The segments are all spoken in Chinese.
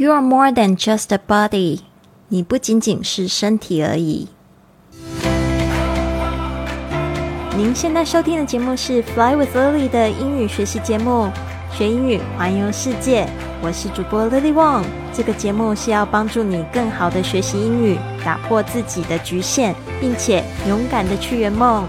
You are more than just a body，你不仅仅是身体而已。您现在收听的节目是《Fly with Lily》的英语学习节目，学英语环游世界。我是主播 Lily Wong。这个节目是要帮助你更好的学习英语，打破自己的局限，并且勇敢的去圆梦。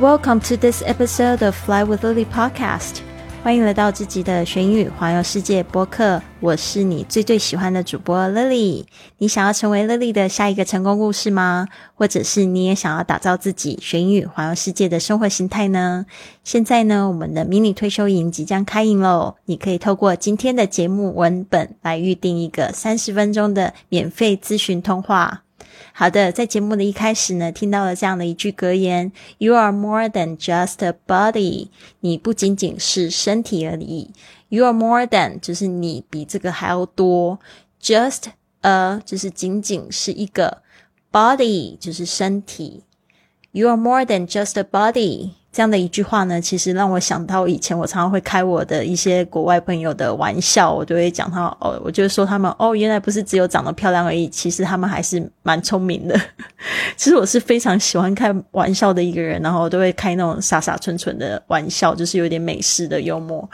Welcome to this episode of Fly with Lily podcast. 欢迎来到自己的学英语环游世界播客，我是你最最喜欢的主播 Lily。你想要成为 Lily 的下一个成功故事吗？或者是你也想要打造自己学英语环游世界的生活形态呢？现在呢，我们的迷你退休营即将开营喽！你可以透过今天的节目文本来预定一个三十分钟的免费咨询通话。好的，在节目的一开始呢，听到了这样的一句格言：“You are more than just a body。”你不仅仅是身体而已。You are more than 就是你比这个还要多。Just a 就是仅仅是一个 body 就是身体。You are more than just a body。这样的一句话呢，其实让我想到以前我常常会开我的一些国外朋友的玩笑，我就会讲他哦，我就说他们哦，原来不是只有长得漂亮而已，其实他们还是蛮聪明的。其实我是非常喜欢开玩笑的一个人，然后我都会开那种傻傻蠢蠢的玩笑，就是有点美式的幽默。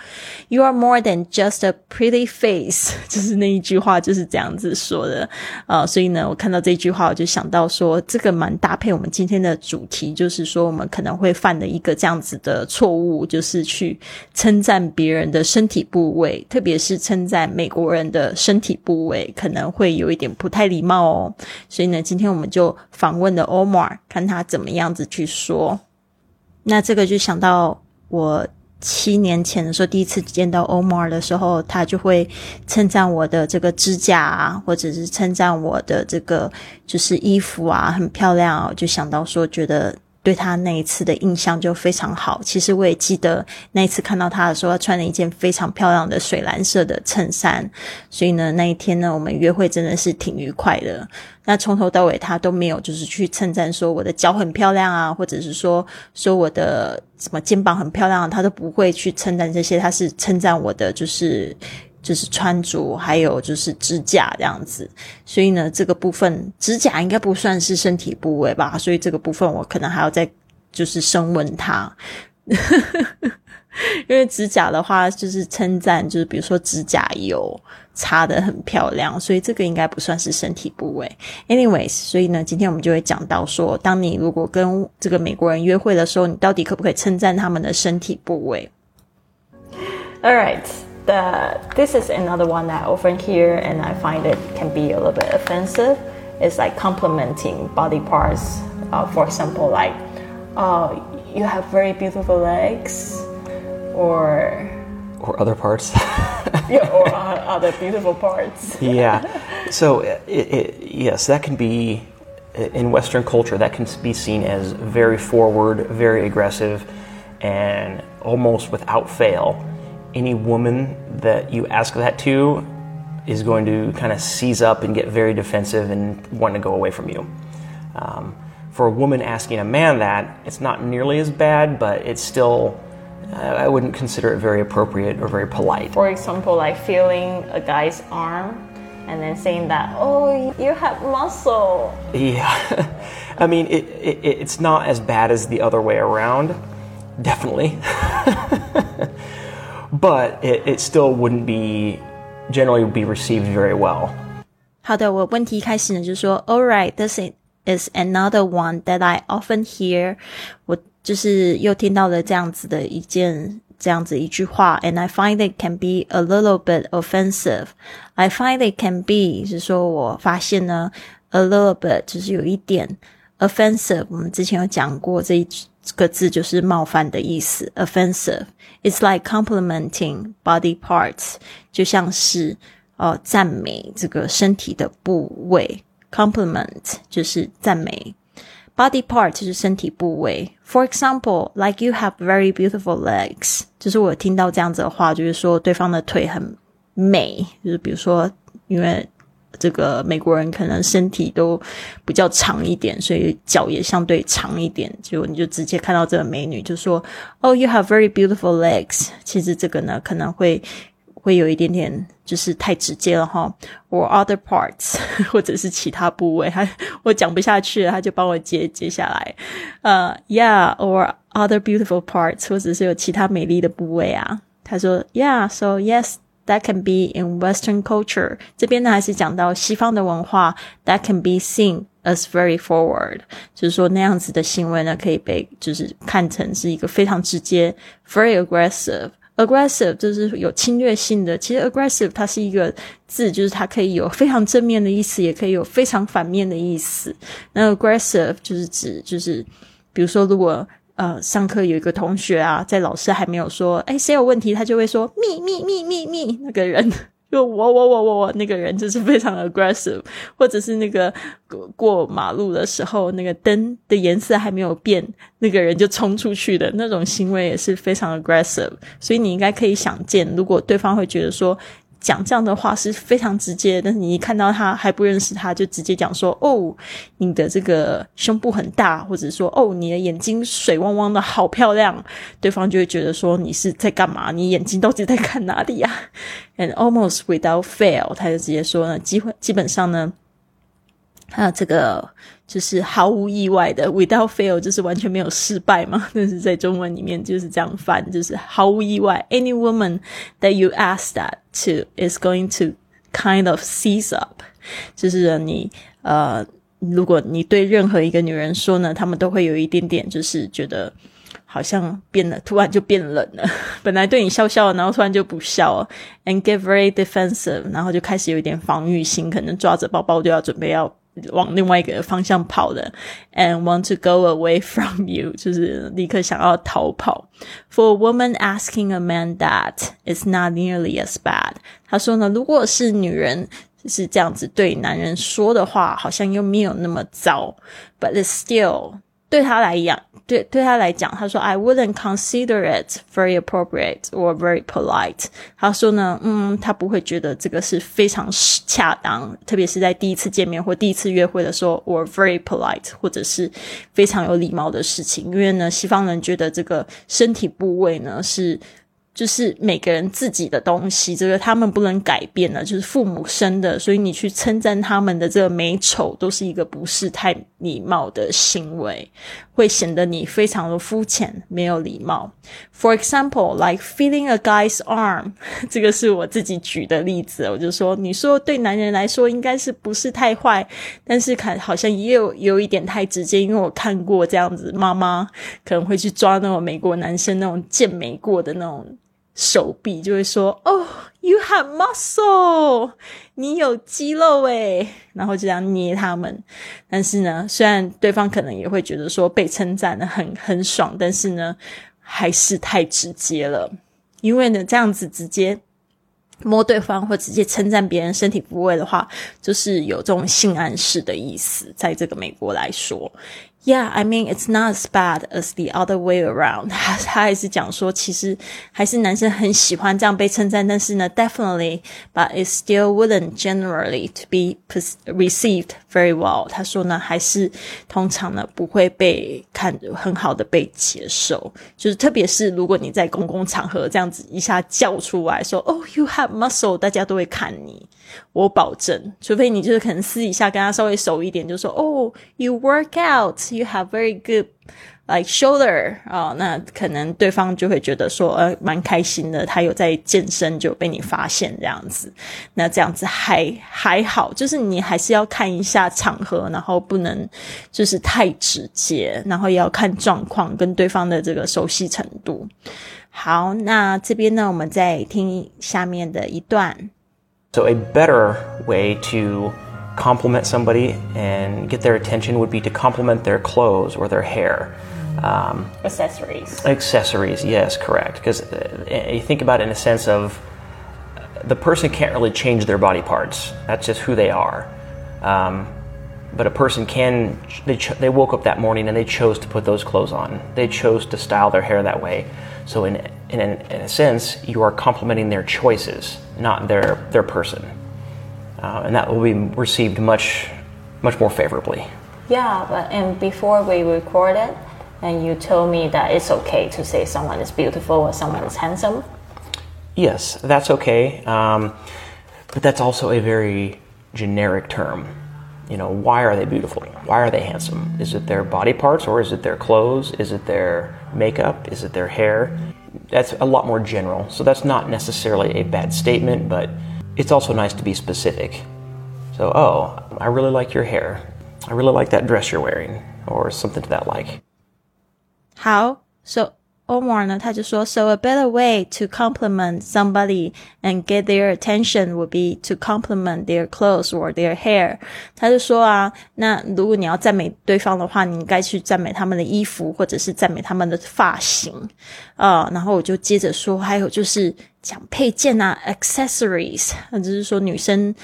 You are more than just a pretty face，就是那一句话就是这样子说的啊。所以呢，我看到这句话，我就想到说，这个蛮搭配我们今天的主题，就是说我们可能会犯的一个。这样子的错误，就是去称赞别人的身体部位，特别是称赞美国人的身体部位，可能会有一点不太礼貌哦。所以呢，今天我们就访问了 Omar，看他怎么样子去说。那这个就想到我七年前的时候，第一次见到 Omar 的时候，他就会称赞我的这个指甲啊，或者是称赞我的这个就是衣服啊，很漂亮。就想到说，觉得。对他那一次的印象就非常好。其实我也记得那一次看到他的时候，他穿了一件非常漂亮的水蓝色的衬衫。所以呢，那一天呢，我们约会真的是挺愉快的。那从头到尾他都没有就是去称赞说我的脚很漂亮啊，或者是说说我的什么肩膀很漂亮，他都不会去称赞这些。他是称赞我的就是。就是穿着，还有就是指甲这样子，所以呢，这个部分指甲应该不算是身体部位吧，所以这个部分我可能还要再就是升温它，因为指甲的话就是称赞，就是比如说指甲油擦的很漂亮，所以这个应该不算是身体部位。Anyways，所以呢，今天我们就会讲到说，当你如果跟这个美国人约会的时候，你到底可不可以称赞他们的身体部位？All right. The this is another one that I often hear and I find it can be a little bit offensive. It's like complimenting body parts. Uh, for example, like, oh, you have very beautiful legs, or or other parts. yeah, or uh, other beautiful parts. yeah. So it, it, yes, that can be in Western culture that can be seen as very forward, very aggressive, and almost without fail any woman that you ask that to is going to kind of seize up and get very defensive and want to go away from you. Um, for a woman asking a man that, it's not nearly as bad, but it's still, I wouldn't consider it very appropriate or very polite. For example, like feeling a guy's arm and then saying that, oh, you have muscle. Yeah. I mean, it, it, it's not as bad as the other way around, definitely. but it, it still wouldn't be generally be received very well. 好的，我问题开始呢，就是说，All right, this is another one that I often hear。我就是又听到了这样子的一件这样子一句话，and I find it can be a little bit offensive. I find it can be 是说我发现呢，a little bit 就是有一点 offensive。我们之前有讲过这一 这个字就是冒犯的意思，offensive。It's like complimenting body parts，就像是呃赞美这个身体的部位。Compliment 就是赞美，body part 就是身体部位。For example, like you have very beautiful legs，就是我听到这样子的话，就是说对方的腿很美，就是比如说因为。这个美国人可能身体都比较长一点，所以脚也相对长一点。就你就直接看到这个美女，就说：“Oh, you have very beautiful legs。”其实这个呢，可能会会有一点点就是太直接了哈，or other parts 或者是其他部位，他我讲不下去了，他就帮我接接下来，呃，yeah，or other beautiful parts 或者是有其他美丽的部位啊。他说，yeah，so yes。That can be in Western culture。这边呢还是讲到西方的文化，that can be seen as very forward，就是说那样子的行为呢，可以被就是看成是一个非常直接，very aggressive。aggressive 就是有侵略性的。其实 aggressive 它是一个字，就是它可以有非常正面的意思，也可以有非常反面的意思。那 aggressive 就是指就是，比如说如果呃上课有一个同学啊，在老师还没有说哎谁有问题，他就会说 me me me me me 那个人。就 我我我我我那个人就是非常 aggressive，或者是那个过过马路的时候，那个灯的颜色还没有变，那个人就冲出去的那种行为也是非常 aggressive。所以你应该可以想见，如果对方会觉得说。讲这样的话是非常直接，但是你一看到他还不认识他，就直接讲说：“哦，你的这个胸部很大，或者说哦，你的眼睛水汪汪的好漂亮。”对方就会觉得说你是在干嘛？你眼睛到底在看哪里呀？And almost without fail，他就直接说呢，基本基本上呢。啊，这个就是毫无意外的，without fail，就是完全没有失败嘛。但是在中文里面就是这样翻，就是毫无意外。Any woman that you ask that to is going to kind of seize up，就是你呃，如果你对任何一个女人说呢，她们都会有一点点，就是觉得好像变了，突然就变冷了。本来对你笑笑，然后突然就不笑，and get very defensive，然后就开始有一点防御心，可能抓着包包就要准备要。往另外一个方向跑的，and want to go away from you，就是立刻想要逃跑。For a woman asking a man that is not nearly as bad，他说呢，如果是女人是这样子对男人说的话，好像又没有那么糟，but it's still 对他来讲。对对他来讲，他说 I wouldn't consider it very appropriate or very polite。他说呢，嗯，他不会觉得这个是非常恰当，特别是在第一次见面或第一次约会的时候，or very polite，或者是非常有礼貌的事情。因为呢，西方人觉得这个身体部位呢是。就是每个人自己的东西，这个他们不能改变的，就是父母生的，所以你去称赞他们的这个美丑，都是一个不是太礼貌的行为，会显得你非常的肤浅，没有礼貌。For example, like feeling a guy's arm，这个是我自己举的例子，我就说，你说对男人来说应该是不是太坏，但是看好像也有有一点太直接，因为我看过这样子，妈妈可能会去抓那种美国男生那种健美过的那种。手臂就会说：“哦，You have muscle，你有肌肉诶。”然后就这样捏他们。但是呢，虽然对方可能也会觉得说被称赞的很很爽，但是呢，还是太直接了。因为呢，这样子直接摸对方或直接称赞别人身体部位的话，就是有这种性暗示的意思。在这个美国来说。Yeah, I mean it's not as bad as the other way around. 他他还是讲说，其实还是男生很喜欢这样被称赞，但是呢，definitely, but it still wouldn't generally to be received very well. 他说呢，还是通常呢不会被看很好的被接受，就是特别是如果你在公共场合这样子一下叫出来说，Oh, you have muscle，大家都会看你。 我保证，除非你就是可能私底下跟他稍微熟一点，就说哦，you work out，you have very good like shoulder 啊，那可能对方就会觉得说，呃，蛮开心的，他有在健身就被你发现这样子，那这样子还还好，就是你还是要看一下场合，然后不能就是太直接，然后也要看状况跟对方的这个熟悉程度。好，那这边呢，我们再听下面的一段。So, a better way to compliment somebody and get their attention would be to compliment their clothes or their hair. Um, accessories. Accessories, yes, correct. Because uh, you think about it in a sense of the person can't really change their body parts. That's just who they are. Um, but a person can. They, ch- they woke up that morning and they chose to put those clothes on. They chose to style their hair that way. So in in, an, in a sense, you are complimenting their choices, not their their person, uh, and that will be received much much more favorably. Yeah, but and before we recorded, and you told me that it's okay to say someone is beautiful or someone is handsome. yes, that's okay. Um, but that's also a very generic term. You know, why are they beautiful? Why are they handsome? Is it their body parts or is it their clothes? Is it their makeup? Is it their hair? That's a lot more general. So that's not necessarily a bad statement, but it's also nice to be specific. So, oh, I really like your hair. I really like that dress you're wearing, or something to that like. 好，so Omar 呢，他就说，So a better way to compliment somebody and get their attention would be to compliment their clothes or their hair。他就说啊，那如果你要赞美对方的话，你应该去赞美他们的衣服，或者是赞美他们的发型啊。然后我就接着说，还有就是讲配件啊，accessories，那就是说女生。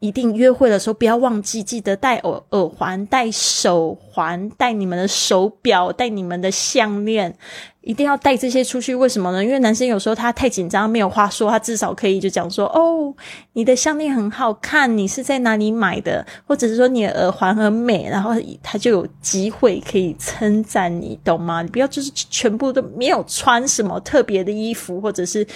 一定约会的时候不要忘记，记得戴耳耳环、戴手环、戴你们的手表、戴你们的项链，一定要带这些出去。为什么呢？因为男生有时候他太紧张，没有话说，他至少可以就讲说：“哦，你的项链很好看，你是在哪里买的？”或者是说你的耳环很美，然后他就有机会可以称赞你，懂吗？你不要就是全部都没有穿什么特别的衣服，或者是。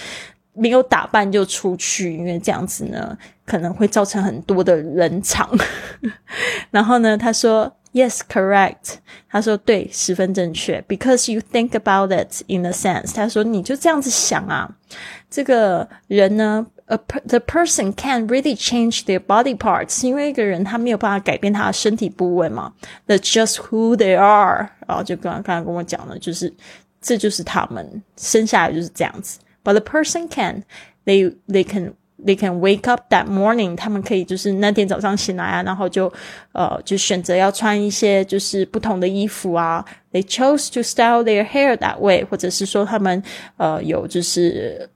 没有打扮就出去，因为这样子呢，可能会造成很多的冷场。然后呢，他说，Yes, correct。他说对，十分正确。Because you think about it in a sense。他说你就这样子想啊，这个人呢，a the person can really change their body parts，因为一个人他没有办法改变他的身体部位嘛。That's just who they are。然后就刚刚刚跟我讲的，就是这就是他们生下来就是这样子。But the person can, they they can they can wake up that morning，他们可以就是那天早上醒来啊，然后就呃就选择要穿一些就是不同的衣服啊。They chose to style their hair that way，或者是说他们呃有就是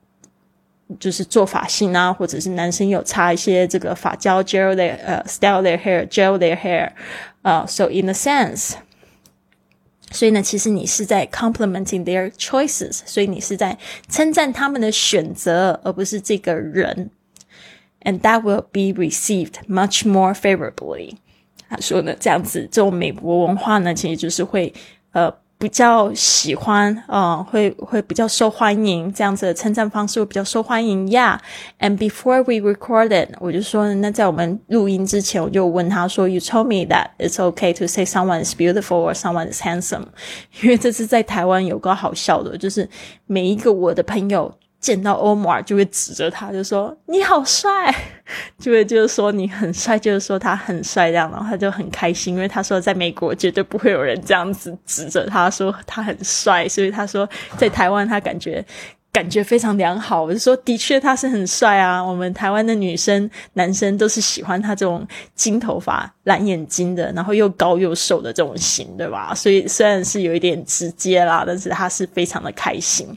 就是做发型啊，或者是男生有擦一些这个发胶 gel their 呃 style their hair gel their hair，呃，so in a sense。 所以呢，其实你是在 complimenting their choices，所以你是在称赞他们的选择，而不是这个人。And that will be received much more favorably。他说呢，这样子，这种美国文化呢，其实就是会呃。 比较喜欢，呃，会会比较受欢迎，这样子的称赞方式会比较受欢迎呀。And before we recorded，我就说，那在我们录音之前，我就问他说，You told me that it's okay to say someone is beautiful or someone is handsome，因为这是在台湾有个好笑的，就是每一个我的朋友。见到欧姆尔就会指着他，就说你好帅，就会就是说你很帅，就是说他很帅这样，然后他就很开心，因为他说在美国绝对不会有人这样子指着他说他很帅，所以他说在台湾他感觉。感觉非常良好，我就说，的确他是很帅啊。我们台湾的女生、男生都是喜欢他这种金头发、蓝眼睛的，然后又高又瘦的这种型，对吧？所以虽然是有一点直接啦，但是他是非常的开心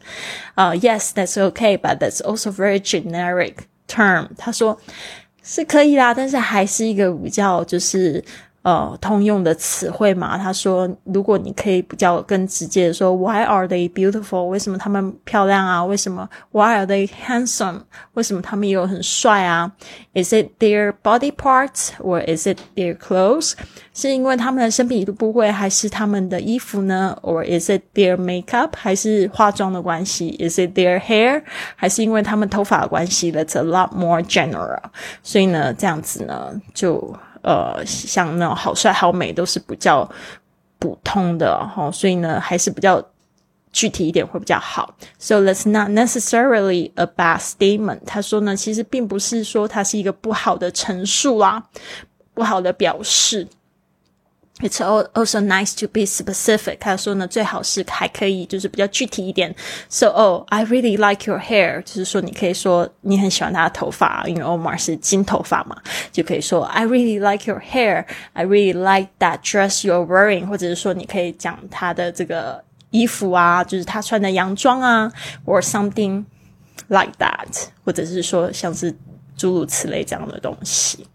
啊。Yes, that's okay, but that's also very generic term。他说是可以啦，但是还是一个比较就是。呃，通用的词汇嘛，他说，如果你可以比较更直接的说，Why are they beautiful？为什么他们漂亮啊？为什么？Why are they handsome？为什么他们也有很帅啊？Is it their body parts or is it their clothes？是因为他们的身体部位，还是他们的衣服呢？Or is it their makeup？还是化妆的关系？Is it their hair？还是因为他们头发的关系？That's a lot more general。所以呢，这样子呢，就。 呃，像那种好帅好美都是比较普通的哈，所以呢，还是比较具体一点会比较好。So that's not necessarily a bad statement。他说呢，其实并不是说它是一个不好的陈述啦，不好的表示。It's also nice to be specific。他说呢，最好是还可以就是比较具体一点。So, oh, I really like your hair。就是说，你可以说你很喜欢他的头发，因为 Omar 是金头发嘛，就可以说 I really like your hair. I really like that dress you're wearing。或者是说，你可以讲他的这个衣服啊，就是他穿的洋装啊，or something like that。或者是说，像是诸如此类这样的东西。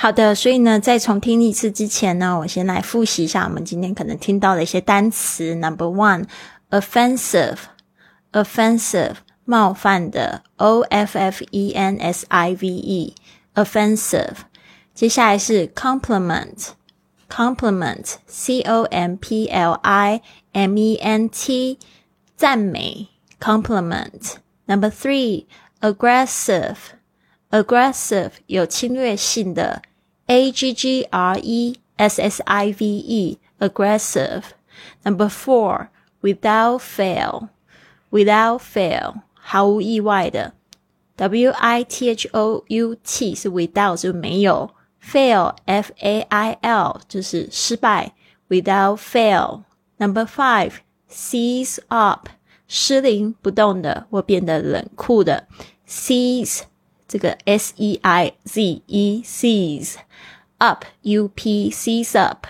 好的，所以呢，在重听一次之前呢，我先来复习一下我们今天可能听到的一些单词。Number one，offensive，offensive，冒犯的，o f f e n s i v e，offensive。接下来是 compliment，compliment，c o m p l i m e n t，赞美，compliment。Number three, aggressive, aggressive 有侵略性的 ，a g g r e s s i v e, aggressive. Number four, without fail, without fail 毫无意外的，w i t h o u t 是 without 就没有，fail f a i l 就是失败，without fail. Number five, seize up 失灵不动的或变得冷酷的，seize 这个 s e i z e seize up u p seize up.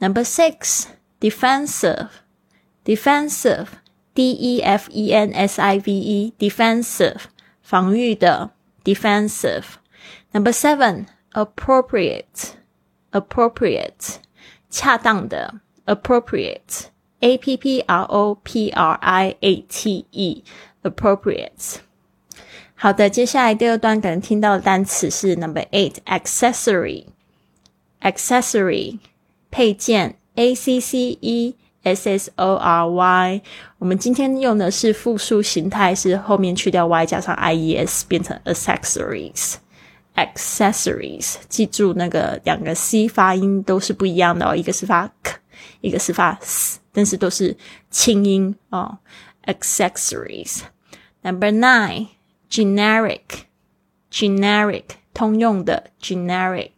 Number six, defensive defensive d e f e n s i v e defensive 防御的 defensive. Number seven, appropriate appropriate 恰当的 appropriate a p p r o p r i a t e appropriate。好的，接下来第二段可能听到的单词是 number eight accessory accessory 配件 a c c e s s o r y。我们今天用的是复数形态，是后面去掉 y 加上 i e s 变成 accessories。accessories，记住那个两个 c 发音都是不一样的哦，一个是发 k，一个是发 s。但是都是轻音哦。Accessories. Number nine, generic, generic 通用的 generic.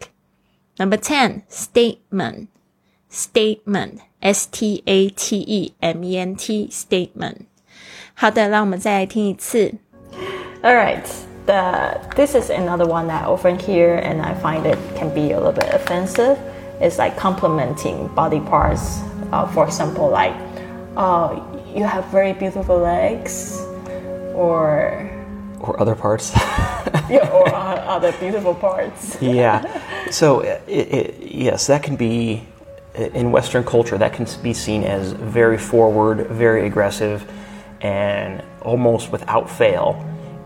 Number ten, statement, statement, s t a t e m e n t, statement. 好的，让我们再来听一次。All right. The, this is another one that I often hear, and I find it can be a little bit offensive. It's like complimenting body parts uh, for example, like, uh, you have very beautiful legs, or or other parts. yeah, or uh, other beautiful parts. yeah. So it, it, yes, that can be in Western culture. That can be seen as very forward, very aggressive, and almost without fail,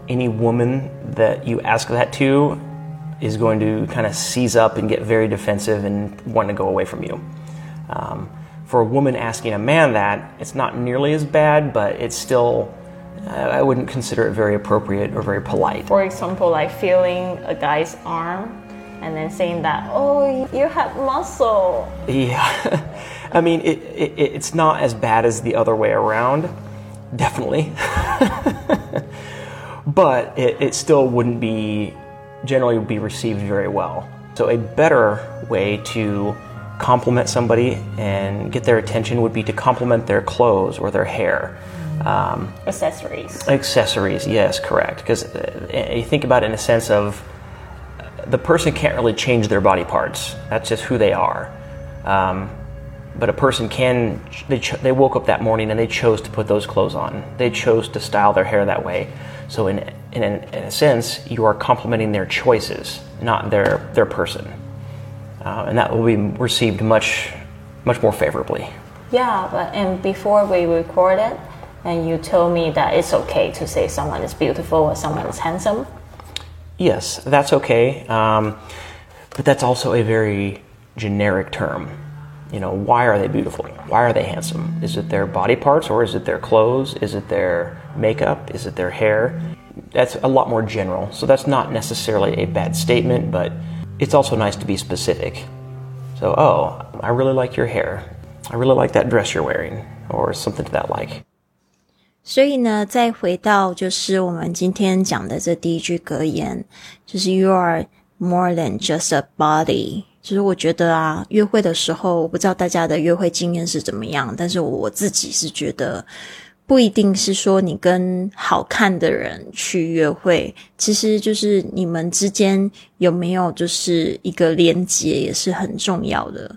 any woman that you ask that to is going to kind of seize up and get very defensive and want to go away from you. Um, for a woman asking a man that, it's not nearly as bad, but it's still, I wouldn't consider it very appropriate or very polite. For example, like feeling a guy's arm and then saying that, oh, you have muscle. Yeah. I mean, it, it, it's not as bad as the other way around, definitely. but it, it still wouldn't be, generally be received very well. So, a better way to compliment somebody and get their attention would be to compliment their clothes or their hair. Um, accessories. Accessories, yes, correct. Because uh, you think about it in a sense of the person can't really change their body parts. That's just who they are. Um, but a person can. They, ch- they woke up that morning and they chose to put those clothes on. They chose to style their hair that way. So in in, in a sense, you are complimenting their choices, not their their person uh, and that will be received much, much more favorably. Yeah, but and before we recorded, and you told me that it's okay to say someone is beautiful or someone is handsome. Yes, that's okay, um, but that's also a very generic term. You know, why are they beautiful? Why are they handsome? Is it their body parts, or is it their clothes? Is it their makeup? Is it their hair? That's a lot more general. So that's not necessarily a bad statement, but it's also nice to be specific. So, oh, I really like your hair. I really like that dress you're wearing, or something to that like. 所以呢，再回到就是我们今天讲的这第一句格言，就是 “You are more than just a body”。就是我觉得啊，约会的时候，我不知道大家的约会经验是怎么样，但是我自己是觉得。不一定是说你跟好看的人去约会，其实就是你们之间有没有就是一个连接也是很重要的。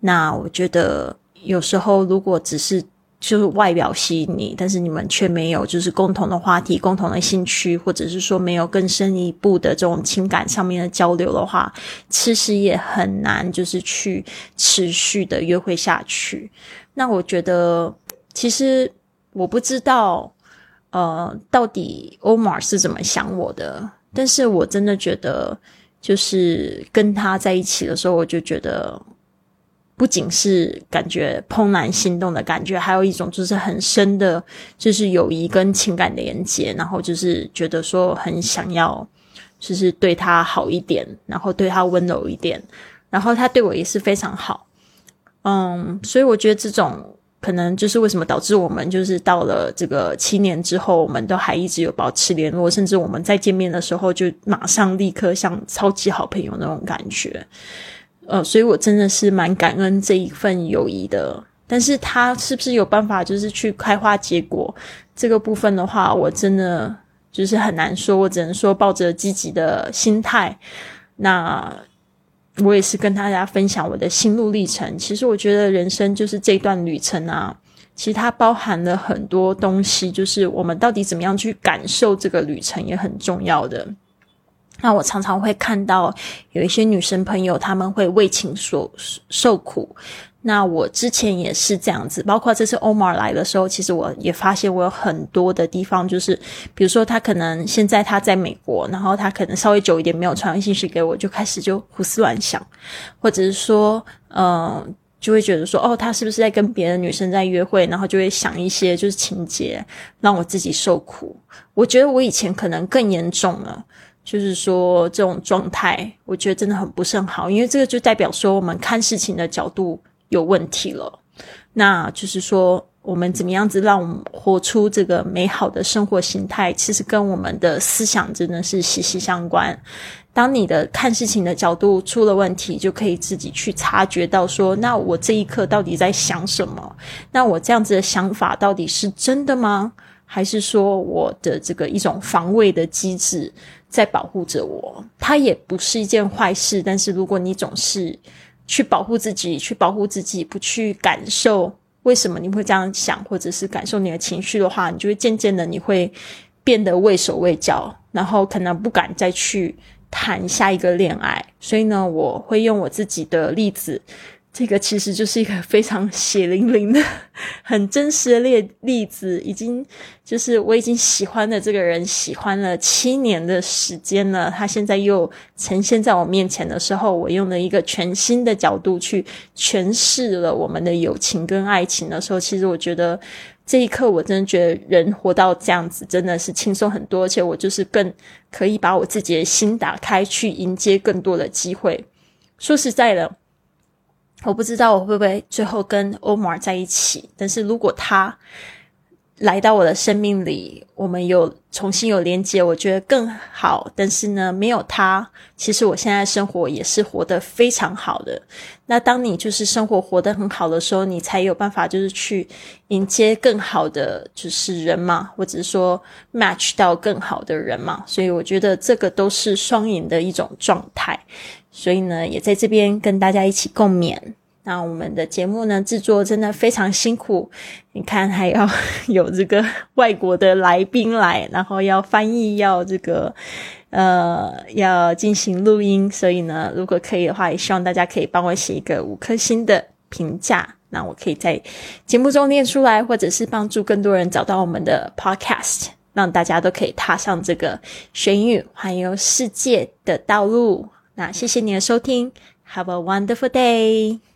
那我觉得有时候如果只是就是外表吸引你，但是你们却没有就是共同的话题、共同的兴趣，或者是说没有更深一步的这种情感上面的交流的话，其实也很难就是去持续的约会下去。那我觉得其实。我不知道，呃，到底欧玛是怎么想我的？但是我真的觉得，就是跟他在一起的时候，我就觉得不仅是感觉怦然心动的感觉，还有一种就是很深的，就是友谊跟情感连接，然后就是觉得说很想要，就是对他好一点，然后对他温柔一点，然后他对我也是非常好，嗯，所以我觉得这种可能就是为什么导致我们就是到了这个七年之后，我们都还一直有保持联络，甚至我们再见面的时候就马上立刻像超级好朋友那种感觉。呃，所以我真的是蛮感恩这一份友谊的，但是他是不是有办法就是去开花结果这个部分的话，我真的就是很难说，我只能说抱着积极的心态。那我也是跟大家分享我的心路历程。其实我觉得人生就是这段旅程啊，其实它包含了很多东西，就是我们到底怎么样去感受这个旅程也很重要的。那我常常会看到有一些女生朋友，她们会为情所受苦。那我之前也是这样子，包括这次欧 r 来的时候，其实我也发现我有很多的地方，就是比如说他可能现在他在美国，然后他可能稍微久一点没有传信息给我，就开始就胡思乱想，或者是说，嗯，就会觉得说，哦，他是不是在跟别的女生在约会，然后就会想一些就是情节，让我自己受苦。我觉得我以前可能更严重了。就是说，这种状态，我觉得真的很不甚好，因为这个就代表说，我们看事情的角度有问题了。那就是说，我们怎么样子让我们活出这个美好的生活形态，其实跟我们的思想真的是息息相关。当你的看事情的角度出了问题，就可以自己去察觉到说，那我这一刻到底在想什么？那我这样子的想法到底是真的吗？还是说我的这个一种防卫的机制？在保护着我，它也不是一件坏事。但是如果你总是去保护自己，去保护自己，不去感受为什么你会这样想，或者是感受你的情绪的话，你就会渐渐的你会变得畏手畏脚，然后可能不敢再去谈下一个恋爱。所以呢，我会用我自己的例子。这个其实就是一个非常血淋淋的、很真实的例例子，已经就是我已经喜欢的这个人，喜欢了七年的时间了。他现在又呈现在我面前的时候，我用了一个全新的角度去诠释了我们的友情跟爱情的时候，其实我觉得这一刻我真的觉得人活到这样子真的是轻松很多，而且我就是更可以把我自己的心打开，去迎接更多的机会。说实在的。我不知道我会不会最后跟欧马尔在一起，但是如果他来到我的生命里，我们有重新有连接，我觉得更好。但是呢，没有他，其实我现在生活也是活得非常好的。那当你就是生活活得很好的时候，你才有办法就是去迎接更好的就是人嘛，或者是说 match 到更好的人嘛。所以我觉得这个都是双赢的一种状态。所以呢，也在这边跟大家一起共勉。那我们的节目呢，制作真的非常辛苦。你看，还要 有这个外国的来宾来，然后要翻译，要这个呃，要进行录音。所以呢，如果可以的话，也希望大家可以帮我写一个五颗星的评价，那我可以在节目中念出来，或者是帮助更多人找到我们的 Podcast，让大家都可以踏上这个学英语环游世界的道路。那谢谢你的收听，Have a wonderful day。